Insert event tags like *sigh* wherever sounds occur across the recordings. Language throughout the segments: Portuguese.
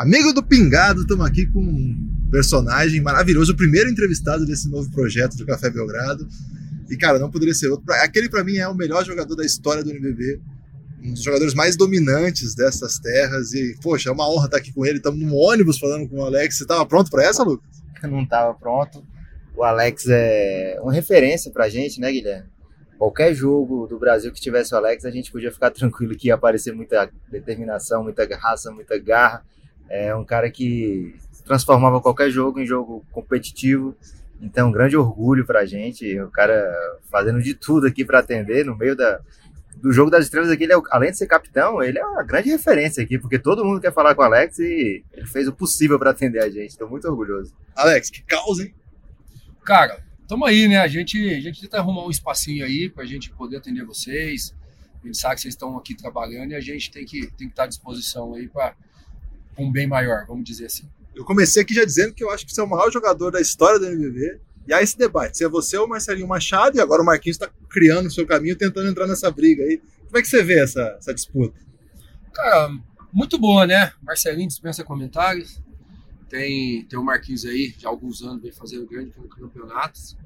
Amigo do Pingado, estamos aqui com um personagem maravilhoso, o primeiro entrevistado desse novo projeto do Café Belgrado. E, cara, não poderia ser outro. Aquele, para mim, é o melhor jogador da história do NBB. Um dos jogadores mais dominantes dessas terras. E, poxa, é uma honra estar aqui com ele. Estamos num ônibus falando com o Alex. Você estava pronto para essa, Lucas? Não estava pronto. O Alex é uma referência pra gente, né, Guilherme? Qualquer jogo do Brasil que tivesse o Alex, a gente podia ficar *laughs* tranquilo que ia aparecer muita determinação, muita raça, muita garra. É um cara que transformava qualquer jogo em jogo competitivo. Então, um grande orgulho para a gente. O cara fazendo de tudo aqui para atender no meio da, do jogo das estrelas aqui. Ele é, além de ser capitão, ele é uma grande referência aqui, porque todo mundo quer falar com o Alex e ele fez o possível para atender a gente. Estou muito orgulhoso. Alex, que causa, hein? Cara, tamo aí, né? A gente, a gente tenta arrumar um espacinho aí para a gente poder atender vocês. A gente sabe que vocês estão aqui trabalhando e a gente tem que, tem que estar à disposição aí para um bem maior, vamos dizer assim. Eu comecei aqui já dizendo que eu acho que você é o maior jogador da história do NBB. E há esse debate, se é você ou o Marcelinho Machado, e agora o Marquinhos está criando o seu caminho, tentando entrar nessa briga aí. Como é que você vê essa, essa disputa? Cara, muito boa, né? Marcelinho dispensa comentários. Tem, tem o Marquinhos aí, já há alguns anos, vem fazendo grandes campeonatos.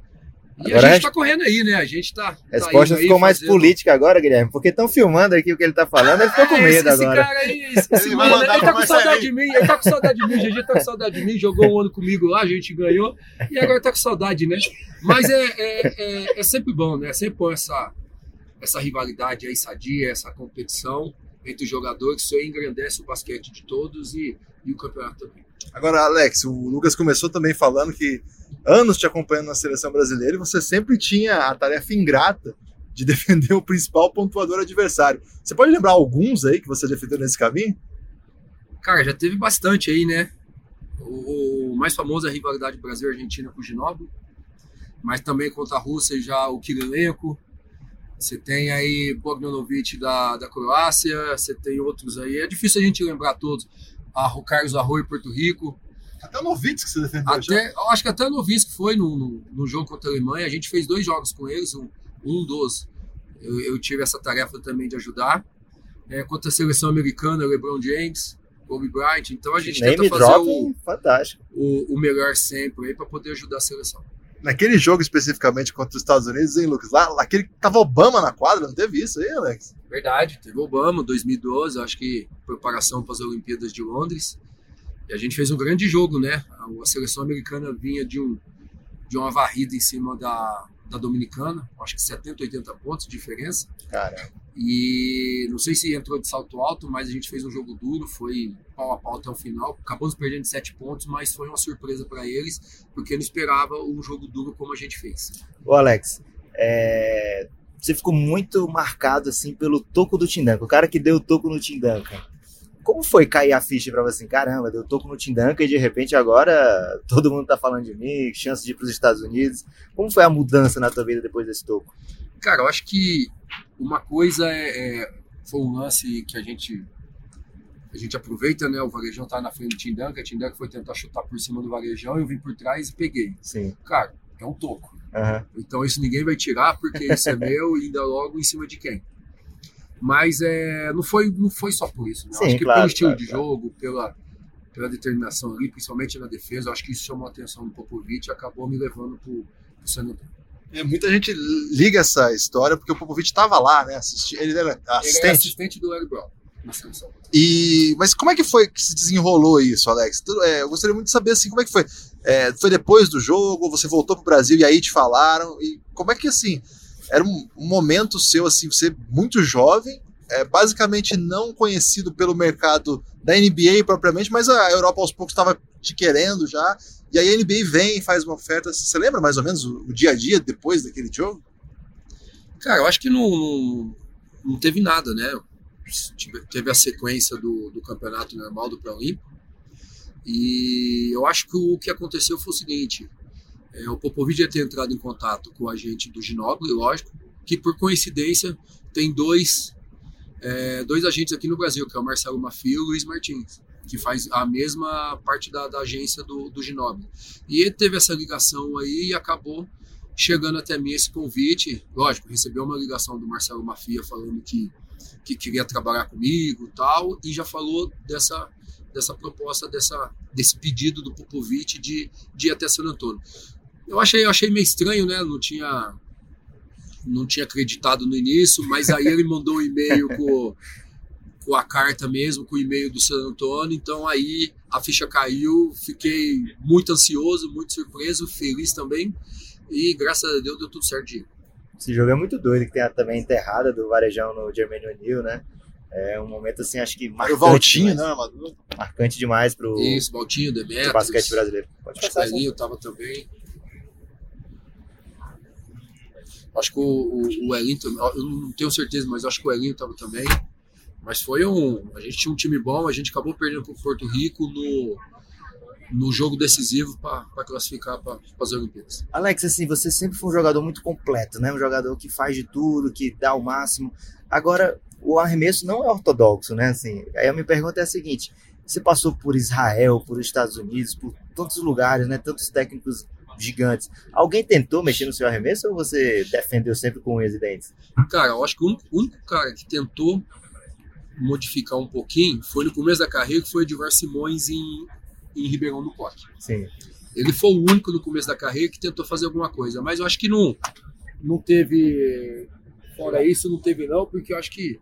E agora a gente está correndo aí, né? A gente tá. A resposta tá ficou mais fazendo... política agora, Guilherme, porque estão filmando aqui o que ele está falando, ele ficou com medo esse, agora. Esse cara aí, esse, esse mano, ele tá com saudade de mim, ele tá com saudade de mim, o GG tá com saudade de mim, jogou um ano comigo lá, a gente ganhou, e agora tá com saudade, né? Mas é, é, é, é sempre bom, né? É sempre bom essa, essa rivalidade aí sadia, essa competição entre os jogadores, isso aí engrandece o basquete de todos e, e o campeonato também. Agora, Alex, o Lucas começou também falando que anos te acompanhando na seleção brasileira e você sempre tinha a tarefa ingrata de *laughs* defender o principal pontuador adversário. Você pode lembrar alguns aí que você defendeu nesse caminho? Cara, já teve bastante aí, né? O, o mais famoso é a rivalidade Brasil-Argentina com o Ginóbili, mas também contra a Rússia já o Kirilenko. Você tem aí Bogdanovic da, da Croácia, você tem outros aí. É difícil a gente lembrar todos. O Carlos Arroio, Porto Rico. Até o Novitz que você defendeu. Até, eu acho que até o Novitz que foi no, no, no, jogo contra a Alemanha. A gente fez dois jogos com eles, um, um dos. Eu, eu tive essa tarefa também de ajudar. É, contra a seleção americana, LeBron James, Kobe Bryant. Então a gente Name tenta fazer o, fantástico. O, o melhor sempre aí para poder ajudar a seleção. Naquele jogo especificamente contra os Estados Unidos, hein, Lucas? Lá, aquele que tava Obama na quadra, não teve isso aí, Alex? Verdade, teve Obama, 2012, acho que preparação para as Olimpíadas de Londres. E a gente fez um grande jogo, né? A seleção americana vinha de, um, de uma varrida em cima da, da Dominicana, acho que 70, 80 pontos de diferença. Caramba. E não sei se entrou de salto alto, mas a gente fez um jogo duro, foi pau a pau até o final. Acabamos perdendo de 7 pontos, mas foi uma surpresa para eles, porque não esperava um jogo duro como a gente fez. Ô Alex, é... você ficou muito marcado assim pelo toco do Tindanka, o cara que deu o toco no Tindanka. Como foi cair a ficha para você assim, caramba, deu toco no Tindanka e de repente agora todo mundo tá falando de mim, chance de ir para os Estados Unidos. Como foi a mudança na tua vida depois desse toco? Cara, eu acho que uma coisa é, é, foi um lance que a gente a gente aproveita, né? O Varejão tá na frente do Tindanka, a Tindanka foi tentar chutar por cima do Varejão, eu vim por trás e peguei. Sim. Cara, é um toco. Uhum. Então isso ninguém vai tirar porque isso é meu e ainda logo em cima de quem. Mas é, não, foi, não foi só por isso. Né? Sim, acho que claro, pelo estilo claro, de claro. jogo, pela, pela determinação ali, principalmente na defesa, acho que isso chamou a atenção do Popovic e acabou me levando San Antonio. É, muita gente liga essa história porque o Popovich estava lá, né? Assisti, ele era Ele assistente. é assistente do Larry Brown. E, mas como é que foi que se desenrolou isso, Alex? É, eu gostaria muito de saber assim, como é que foi. É, foi depois do jogo, você voltou pro Brasil e aí te falaram. E como é que assim? Era um, um momento seu, assim, você muito jovem, é, basicamente não conhecido pelo mercado da NBA propriamente, mas a Europa aos poucos estava te querendo já. E aí a NBA vem e faz uma oferta. Você lembra mais ou menos o, o dia a dia depois daquele jogo? Cara, eu acho que não, não, não teve nada, né? Tive- Teve a sequência do, do campeonato normal do Pré-Olímpico. E eu acho que o que aconteceu foi o seguinte: é, o Popovic ia ter entrado em contato com a gente do Ginóbili, lógico, que por coincidência tem dois, é, dois agentes aqui no Brasil, que é o Marcelo Mafio e o Luiz Martins, que faz a mesma parte da, da agência do, do. E ele teve essa ligação aí e acabou chegando até mim esse convite. Lógico, recebeu uma ligação do Marcelo Mafia falando que, que queria trabalhar comigo tal, e já falou dessa, dessa proposta, dessa, desse pedido do Popovic de, de ir até San Antônio. Eu achei, eu achei meio estranho, né? Não tinha, não tinha acreditado no início, mas aí ele mandou um e-mail com, com a carta mesmo, com o e-mail do San Antônio. Então aí a ficha caiu, fiquei muito ansioso, muito surpreso, feliz também. E graças a Deus deu tudo ir. Esse jogo é muito doido, que tem a, também a enterrada do Varejão no Germany O'Neill, né? É um momento, assim, acho que marcante. O Valtinho, demais. né, armador? Marcante demais pro, Isso, Valtinho, pro Demetrius. basquete brasileiro. Pode Acho que o passar, sim. Elinho tava também. Acho que o, o, o Elinho também. Eu não tenho certeza, mas acho que o Elinho tava também. Mas foi um. A gente tinha um time bom, a gente acabou perdendo para o Porto Rico no, no jogo decisivo para classificar para as Olimpíadas. Alex, assim, você sempre foi um jogador muito completo, né? Um jogador que faz de tudo, que dá o máximo. Agora, o arremesso não é ortodoxo, né? Assim, aí a minha pergunta é a seguinte: você passou por Israel, por Estados Unidos, por tantos lugares, né? Tantos técnicos gigantes. Alguém tentou mexer no seu arremesso ou você defendeu sempre com unhas e dentes? Cara, eu acho que o único, o único cara que tentou modificar um pouquinho foi no começo da carreira, que foi o Edivar Simões em, em Ribeirão do Coque. Sim. Ele foi o único no começo da carreira que tentou fazer alguma coisa, mas eu acho que não, não teve. Fora isso, não teve, não, porque eu acho que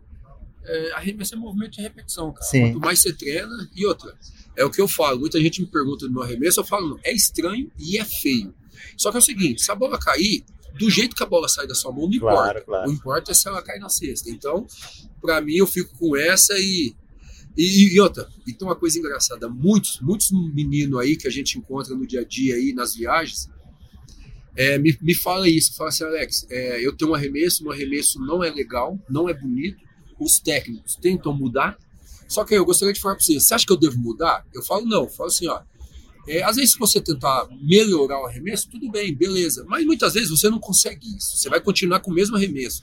é, arremesso é movimento de repetição, cara. Sim. Quanto mais você treina, e outra. É o que eu falo. Muita gente me pergunta do meu arremesso, eu falo, não, é estranho e é feio. Só que é o seguinte: se a bola cair, do jeito que a bola sai da sua mão, não Claro, importa. claro. O importa é se ela cai na cesta. Então, pra mim, eu fico com essa e. E, e outra, e tem uma coisa engraçada: muitos, muitos meninos aí que a gente encontra no dia a dia aí nas viagens, é, me, me fala isso, fala assim, Alex, é, eu tenho um arremesso, meu arremesso não é legal, não é bonito, os técnicos tentam mudar, só que eu gostaria de falar para você, você acha que eu devo mudar? Eu falo, não, eu falo assim, ó, é, às vezes se você tentar melhorar o arremesso, tudo bem, beleza, mas muitas vezes você não consegue isso, você vai continuar com o mesmo arremesso.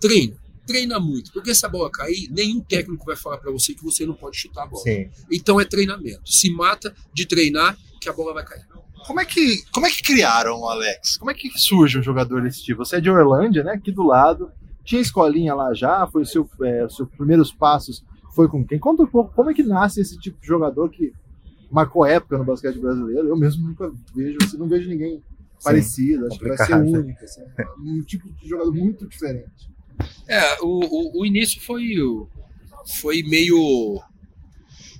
Treina, treina muito, porque se a bola cair, nenhum técnico vai falar para você que você não pode chutar a bola. Sim. Então é treinamento, se mata de treinar que a bola vai cair. Como é que, como é que criaram o Alex? Como é que surge um jogador desse tipo? Você é de Orlândia, né? Aqui do lado. Tinha escolinha lá já? Foi o seu, é, os seus primeiros passos? Foi com quem? Conta um pouco como é que nasce esse tipo de jogador que marcou época no basquete brasileiro. Eu mesmo nunca vejo, assim, não vejo ninguém parecido. Acho que vai ser complicado. único. Assim, um tipo de jogador muito diferente. É, o, o, o início foi, o- foi meio.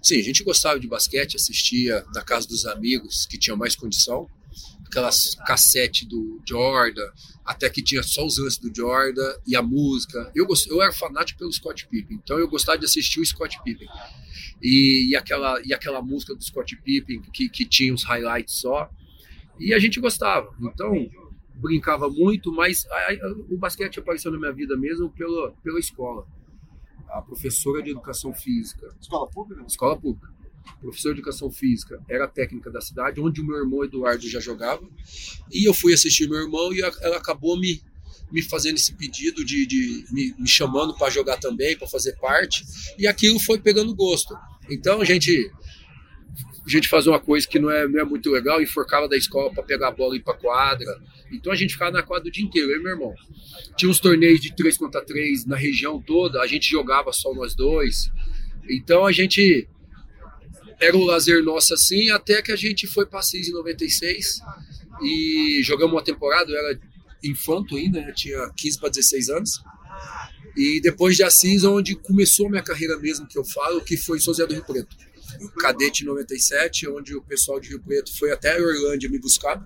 Sim, a gente gostava de basquete, assistia na casa dos amigos que tinham mais condição, aquelas cassete do Jordan, até que tinha só os lances do Jordan e a música. Eu, gost... eu era fanático pelo Scott Pippen, então eu gostava de assistir o Scott Pippen. E, e, aquela, e aquela música do Scott Pippen que, que tinha os highlights só. E a gente gostava. Então, brincava muito, mas a- a- o basquete apareceu na minha vida mesmo pela, pela escola. A professora de educação física, Escola pública? escola pública, professora de educação física, era técnica da cidade, onde o meu irmão Eduardo já jogava. E eu fui assistir meu irmão e ela acabou me, me fazendo esse pedido de, de me, me chamando para jogar também, para fazer parte. E aquilo foi pegando gosto. Então a gente a gente fazia uma coisa que não é, não é muito legal, enforcava da escola para pegar a bola e ir para quadra. Então a gente ficava na quadra o dia inteiro, eu e meu irmão. Tinha uns torneios de 3 contra 3 na região toda, a gente jogava só nós dois. Então a gente era o lazer nosso assim, até que a gente foi para Assis em 96 e jogamos uma temporada, eu era infanto ainda, né? tinha 15 para 16 anos. E depois de Assis, onde começou a minha carreira mesmo, que eu falo, que foi em São José do Rio Preto. Cadete 97, onde o pessoal de Rio Preto foi até a Orlândia me buscar.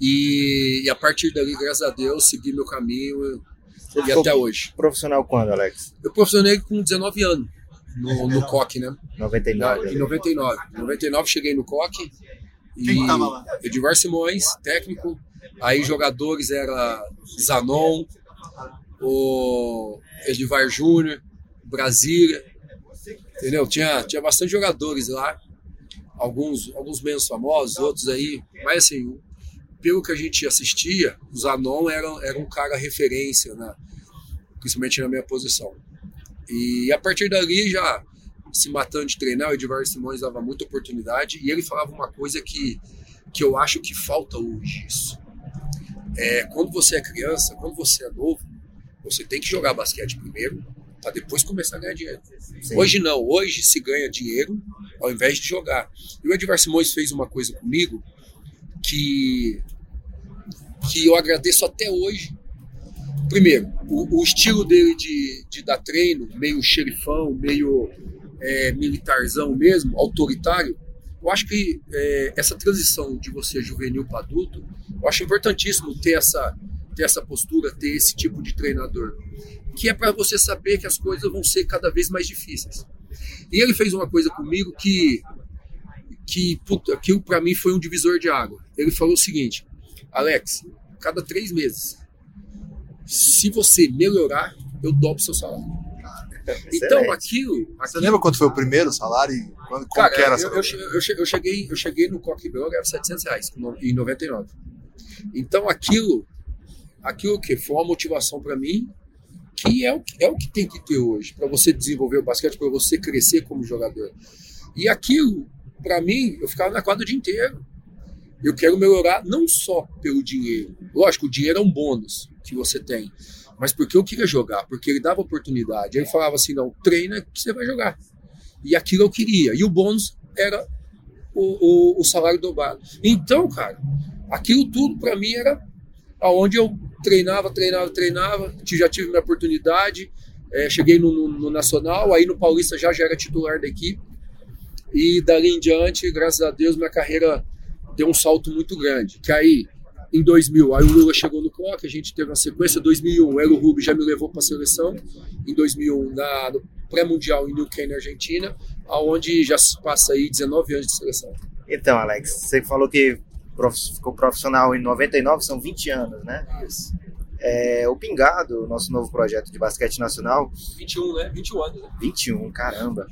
E, e a partir dali, graças a Deus, segui meu caminho e até hoje. profissional quando, Alex? Eu profissionei com 19 anos no, no COC, né? 99. Em 99. Em 99 cheguei no COC. E Quem tava lá? Edivar Simões, técnico. Aí jogadores era Zanon, o Edivar Júnior, Brasília. Entendeu? Tinha, tinha bastante jogadores lá. Alguns, alguns menos famosos, outros aí. Mas assim, pelo que a gente assistia, o Zanon era, era um cara referência, né? principalmente na minha posição. E a partir dali, já se matando de treinar, o Edivar Simões dava muita oportunidade e ele falava uma coisa que, que eu acho que falta hoje isso. É, quando você é criança, quando você é novo, você tem que jogar basquete primeiro, para depois começar a ganhar dinheiro. Sim. Hoje não, hoje se ganha dinheiro ao invés de jogar. E o Edvar Simões fez uma coisa comigo que, que eu agradeço até hoje. Primeiro, o, o estilo dele de, de dar treino, meio xerifão, meio é, militarzão mesmo, autoritário, eu acho que é, essa transição de você juvenil para adulto, eu acho importantíssimo ter essa, ter essa postura, ter esse tipo de treinador, que é para você saber que as coisas vão ser cada vez mais difíceis. E ele fez uma coisa comigo que que puta, aquilo para mim foi um divisor de água. Ele falou o seguinte: Alex, cada três meses, se você melhorar, eu dobro seu salário. Então aquilo, aquilo, Você lembra quanto foi o primeiro salário? E quando, cara, era eu, eu, eu, cheguei, eu cheguei no Coque Bell, era 700 reais em 99. Então aquilo, aquilo que foi uma motivação para mim, que é o, é o que tem que ter hoje, para você desenvolver o basquete, para você crescer como jogador. E aquilo, para mim, eu ficava na quadra o dia inteiro. Eu quero melhorar não só pelo dinheiro. Lógico, o dinheiro é um bônus que você tem mas porque eu queria jogar, porque ele dava oportunidade. Ele falava assim: não, treina que você vai jogar. E aquilo eu queria. E o bônus era o, o, o salário dobrado. Então, cara, aquilo tudo para mim era aonde eu treinava, treinava, treinava. Já tive minha oportunidade. É, cheguei no, no, no, Nacional, aí no Paulista já, já era titular da equipe. E dali em diante, graças a Deus, minha carreira deu um salto muito grande. Que aí em 2000, aí o Lula chegou no COC, a gente teve uma sequência. 2001, o Elo Rubi já me levou para a seleção. Em 2001, na, no pré-mundial em New Caney, Argentina, aonde já se passa aí 19 anos de seleção. Então, Alex, você falou que ficou profissional em 99, são 20 anos, né? Isso. É, o Pingado, nosso novo projeto de basquete nacional. 21, né? 21 anos. Né? 21, caramba.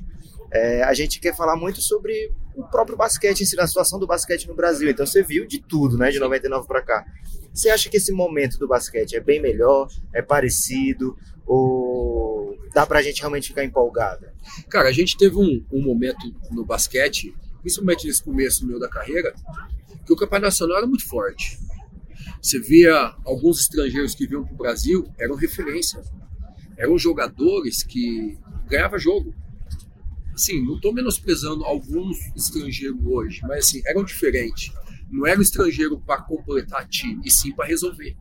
É, a gente quer falar muito sobre o próprio basquete em si, a situação do basquete no Brasil. Então você viu de tudo, né, de 99 para cá. Você acha que esse momento do basquete é bem melhor, é parecido, ou dá pra gente realmente ficar empolgado? Cara, a gente teve um, um momento no basquete, principalmente nesse começo meu da carreira, que o campeonato nacional era muito forte. Você via alguns estrangeiros que vinham para o Brasil, eram referência. Eram jogadores que ganhavam jogo assim, não estou menosprezando alguns estrangeiros hoje, mas assim, eram diferentes. Não era um estrangeiro para completar time, e sim para resolver.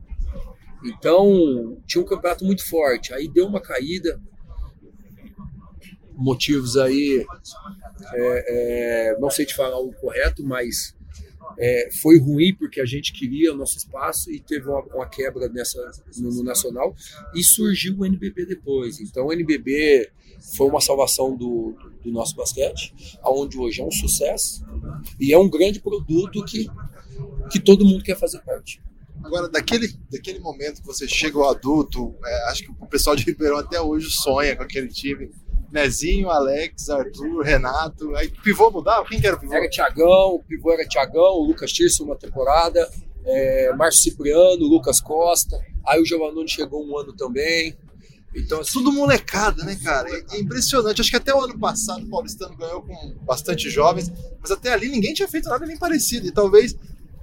Então, tinha um campeonato muito forte. Aí deu uma caída, motivos aí, é, é, não sei te falar o correto, mas é, foi ruim porque a gente queria o nosso espaço e teve uma, uma quebra nessa, no, no, Nacional e surgiu o NBB depois. Então, o NBB foi uma salvação do, do nosso basquete, aonde hoje é um sucesso e é um grande produto que, que todo mundo quer fazer parte. Agora, daquele, daquele momento que você chega ao adulto, é, acho que o pessoal de Ribeirão até hoje sonha com aquele time. Nezinho, Alex, Arthur, Renato. Aí pivô mudava? Quem que era o pivô? Era Tiagão, o pivô era Tiagão, o Lucas Tirso uma temporada, é, Márcio Cipriano, Lucas Costa. Aí o Giovannone chegou um ano também. Então, assim, tudo molecada, né, cara? É, impressionante. Acho que até o ano passado o Paulistano ganhou com bastante jovens, mas até ali ninguém tinha feito nada nem parecido. E talvez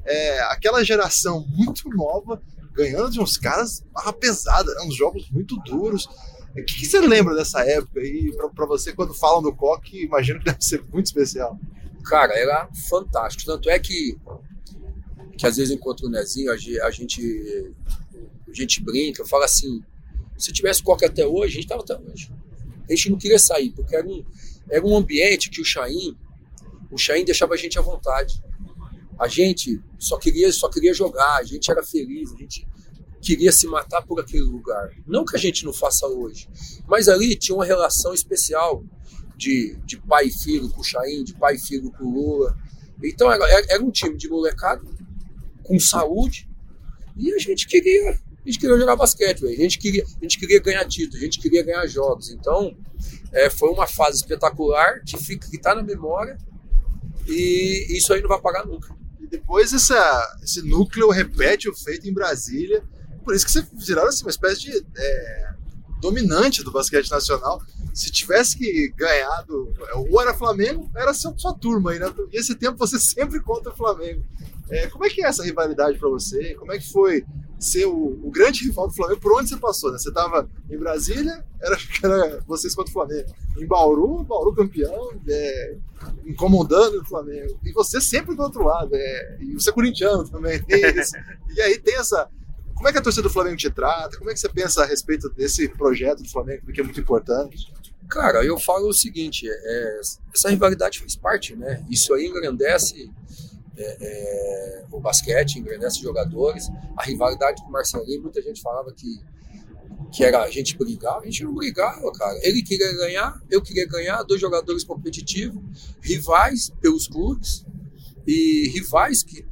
é, aquela geração muito nova ganhando de uns caras barra pesada, né? uns jogos muito duros. O que, que, você lembra dessa época aí, para você, quando falam do Coque, imagino que deve ser muito especial. Cara, era fantástico. Tanto é que, que às vezes encontro o Nezinho, a gente, a gente brinca, fala assim, se tivesse Coque até hoje, a gente estava até hoje. A gente não queria sair, porque era um, era um ambiente que o Chain, o Chain deixava a gente à vontade. A gente só queria, só queria jogar, a gente era feliz, a gente queria se matar por aquele lugar. Não que a gente não faça hoje, mas ali tinha uma relação especial de, de pai e filho com o de pai e filho com o Lula. Então era, era um time de molecada, com saúde, e a gente queria a gente queria jogar basquete, a gente queria, a gente queria ganhar título, a gente queria ganhar jogos. Então, é, foi uma fase espetacular que fica, que tá na memória e isso aí não vai pagar nunca. E depois essa, esse núcleo repete o feito em Brasília, por isso que você viraram assim, uma espécie de é, dominante do basquete nacional. Se tivesse que ganhado, ou era Flamengo, era sua, sua turma aí, né? E esse tempo você *laughs* sempre contra o Flamengo. É, como é que é essa rivalidade para você? Como é que foi ser o, o, grande rival do Flamengo por onde você passou, né? Você estava em Brasília, era, *laughs* era vocês contra o Flamengo. Em Bauru, Bauru campeão, é, incomodando o Flamengo. E você sempre do outro lado, é, e você é corintiano também. *laughs* e aí tem essa. Como é que a torcida do Flamengo te trata? Como é que você pensa a respeito desse projeto do Flamengo, que é muito importante? Cara, eu falo o seguinte: é, essa rivalidade faz parte, né? Isso aí engrandece é, é, o basquete, engrandece jogadores. A rivalidade com o Marcelinho, muita gente falava que, que era a gente brigar. A gente não brigava, cara. Ele queria ganhar, eu queria ganhar, dois jogadores competitivos, rivais pelos clubes e rivais que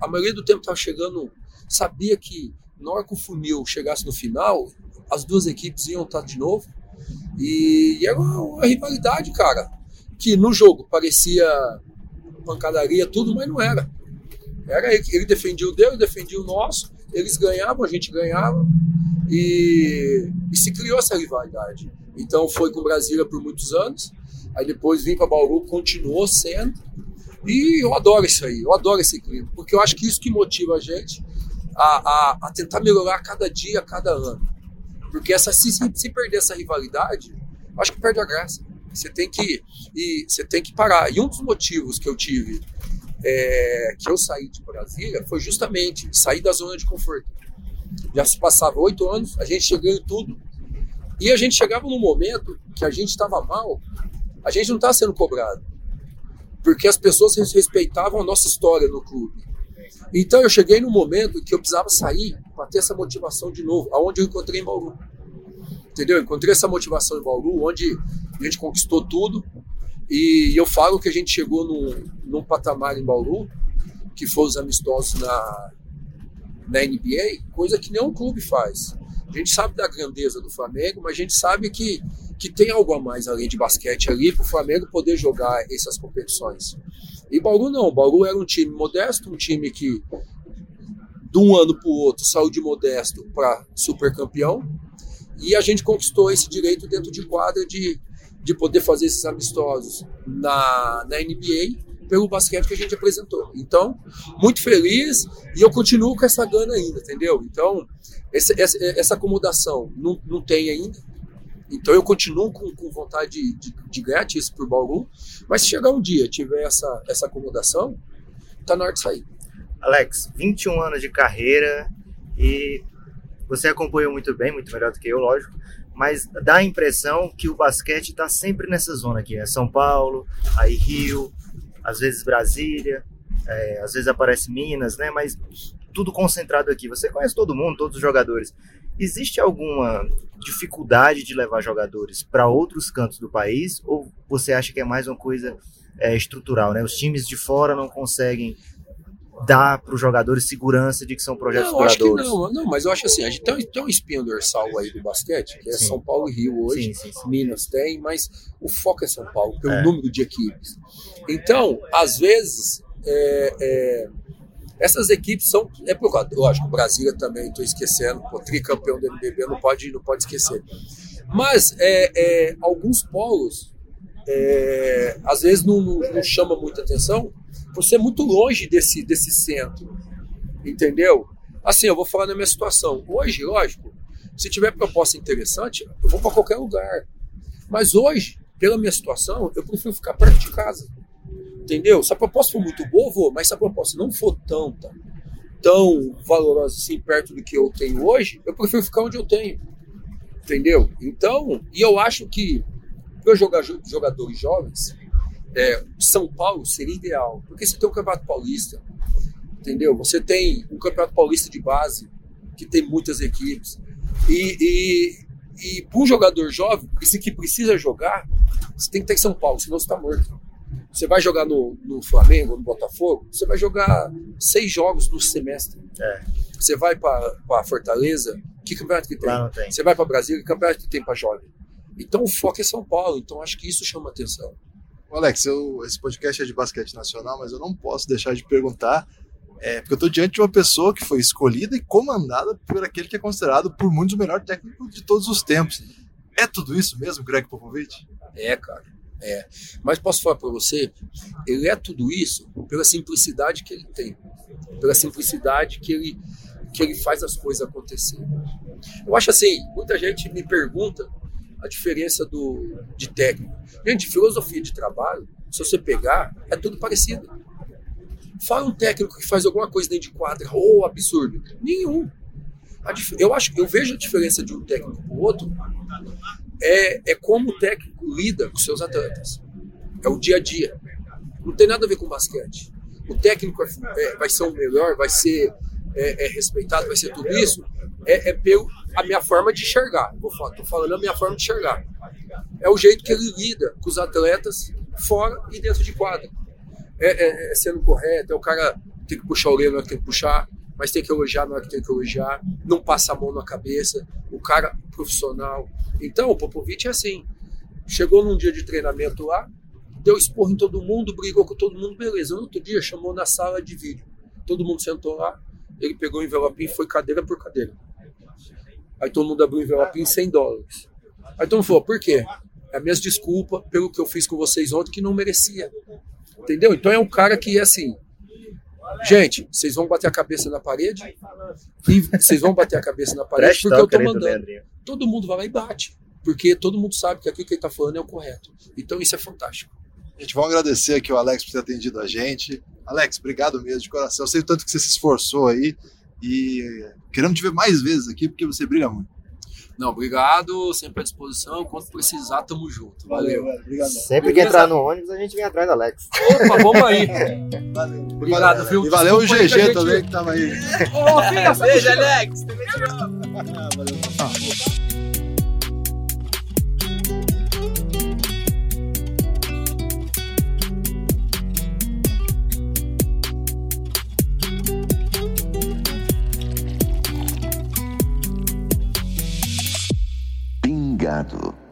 a maioria do tempo estava chegando, sabia que na hora que o funil chegasse no final, as duas equipes iam estar de novo. E, e era uma, uma rivalidade, cara, que no jogo parecia pancadaria, tudo, mas não era. Era ele, ele defendia o dele, defendia o nosso, eles ganhavam, a gente ganhava, e, e se criou essa rivalidade. Então foi com Brasília por muitos anos, aí depois vim para Bauru, continuou sendo, e eu adoro isso aí, eu adoro esse clima, porque eu acho que isso que motiva a gente a, a, a tentar melhorar cada dia, cada ano. Porque essa, se, se perder essa rivalidade, acho que perde a graça. Você tem que e você tem que parar. E um dos motivos que eu tive é, que eu saí de Brasília foi justamente sair da zona de conforto. Já se passava oito anos, a gente chegou em tudo. E a gente chegava num momento que a gente estava mal, a gente não estava sendo cobrado. Porque as pessoas respeitavam a nossa história no clube. Então eu cheguei num momento que eu precisava sair para ter essa motivação de novo, aonde eu encontrei em Bauru. Entendeu? Encontrei essa motivação em Bauru, onde a gente conquistou tudo. E eu falo que a gente chegou num, num patamar em Bauru, que foi os amistosos na, na NBA, coisa que nenhum clube faz. A gente sabe da grandeza do Flamengo, mas a gente sabe que, que tem algo a mais além de basquete ali para o Flamengo poder jogar essas competições. E Bauru não, Bauru era um time modesto, um time que de um ano para o outro saiu de modesto para super campeão e a gente conquistou esse direito dentro de quadra de, de poder fazer esses amistosos na, na NBA pelo basquete que a gente apresentou. Então, muito feliz e eu continuo com essa gana ainda, entendeu? Então, essa, essa, essa acomodação não, não tem ainda. Então eu continuo com, com vontade de, de, ganhar isso por Bauru, mas se chegar um dia tiver essa, essa acomodação, tá na hora de sair. Alex, 21 anos de carreira e você acompanhou muito bem, muito melhor do que eu, lógico, mas dá a impressão que o basquete está sempre nessa zona aqui, é São Paulo, aí Rio, às vezes Brasília, é, às vezes aparece Minas, né? Mas tudo concentrado aqui. Você conhece todo mundo, todos os jogadores. Existe alguma dificuldade de levar jogadores para outros cantos do país? Ou você acha que é mais uma coisa é, estrutural, né? Os times de fora não conseguem dar para os jogadores segurança de que são projetos não, duradouros? Acho que não, não, mas eu acho assim, a gente tem, tem um espinho dorsal aí do basquete, que é sim. São Paulo e Rio hoje, sim, sim, Minas tem, mas o foco é São Paulo, pelo é. número de equipes. Então, às vezes, é, é, essas equipes são. É por causa, lógico, Brasília também, estou esquecendo, o tricampeão do MBB não pode, não pode esquecer. Mas é, é, alguns polos, é, às vezes, não, não, não chama muita atenção por ser muito longe desse, desse centro. Entendeu? Assim, eu vou falar na minha situação. Hoje, lógico, se tiver proposta interessante, eu vou para qualquer lugar. Mas hoje, pela minha situação, eu prefiro ficar perto de casa. Entendeu? Se a proposta for muito boa, vou, mas se a proposta não for tanta, tão valorosa assim, perto do que eu tenho hoje, eu prefiro ficar onde eu tenho. Entendeu? Então, e eu acho que para jogar jogadores jovens, é, São Paulo seria ideal, porque você tem o Campeonato Paulista, entendeu? Você tem um Campeonato Paulista de base, que tem muitas equipes, e, e, e para um jogador jovem, esse que precisa jogar, você tem que estar em São Paulo, senão você está morto. Você vai jogar no, no Flamengo, no Botafogo, você vai jogar seis jogos no semestre. É. Você vai para Fortaleza, que campeonato que tem? tem. Você vai para Brasília, que campeonato que tem para jovem? Então o foco é São Paulo, então acho que isso chama atenção. Alex, eu, esse podcast é de basquete nacional, mas eu não posso deixar de perguntar, é, porque eu estou diante de uma pessoa que foi escolhida e comandada por aquele que é considerado por muitos o melhor técnico de todos os tempos. É tudo isso mesmo, Greg Popovich? É, cara. É. Mas posso falar para você, ele é tudo isso pela simplicidade que ele tem, pela simplicidade que ele que ele faz as coisas acontecer. Eu acho assim, muita gente me pergunta a diferença do, de técnico. Gente, filosofia de trabalho, se você pegar, é tudo parecido. Fala um técnico que faz alguma coisa dentro de quadra, ou oh, absurdo. Nenhum. Eu acho, eu vejo a diferença de um técnico para o outro é, é como o técnico lida com seus atletas. É o dia a dia. Não tem nada a ver com basquete. O técnico é, é, vai ser o melhor, vai ser é, é respeitado, vai ser tudo isso. É, é pelo, a minha forma de enxergar. Tô falando a minha forma de enxergar. É o jeito que ele lida com os atletas fora e dentro de quadra. É, é, sendo correto, é o cara tem que puxar o que tem que puxar, mas tem que elogiar na hora que tem que elogiar, não passa a mão na cabeça, o cara profissional. Então, o Popovic é assim. Chegou num dia de treinamento lá, deu esporro em todo mundo, brigou com todo mundo, beleza. No outro dia chamou na sala de vídeo. Todo mundo sentou lá, ele pegou o envelopinho e foi cadeira por cadeira. Aí todo mundo abriu o envelopinho em 100 dólares. Aí todo mundo falou, por quê? É a mesma desculpa pelo que eu fiz com vocês ontem que não merecia. Entendeu? Então é um cara que é assim. Gente, vocês vão bater a cabeça na parede e vocês vão bater a cabeça na parede porque eu tô mandando. Todo mundo vai lá e bate. Porque todo mundo sabe que aquilo que ele tá falando é o correto. Então isso é fantástico. A gente vai agradecer aqui o Alex por ter atendido a gente. Alex, obrigado mesmo de coração. Eu sei o tanto que você se esforçou aí e queremos te ver mais vezes aqui porque você brilha muito. Não, obrigado, sempre à disposição. Quando precisar, tamo junto. Valeu. Valeu obrigado. Sempre que entrar no ônibus, a gente vem atrás do Alex. Opa, vamos aí. *laughs* Valeu. Obrigado, viu? E valeu o GG gente... também que tava aí. Ô, filha, Beijo, Alex. Também te Valeu. Pingado.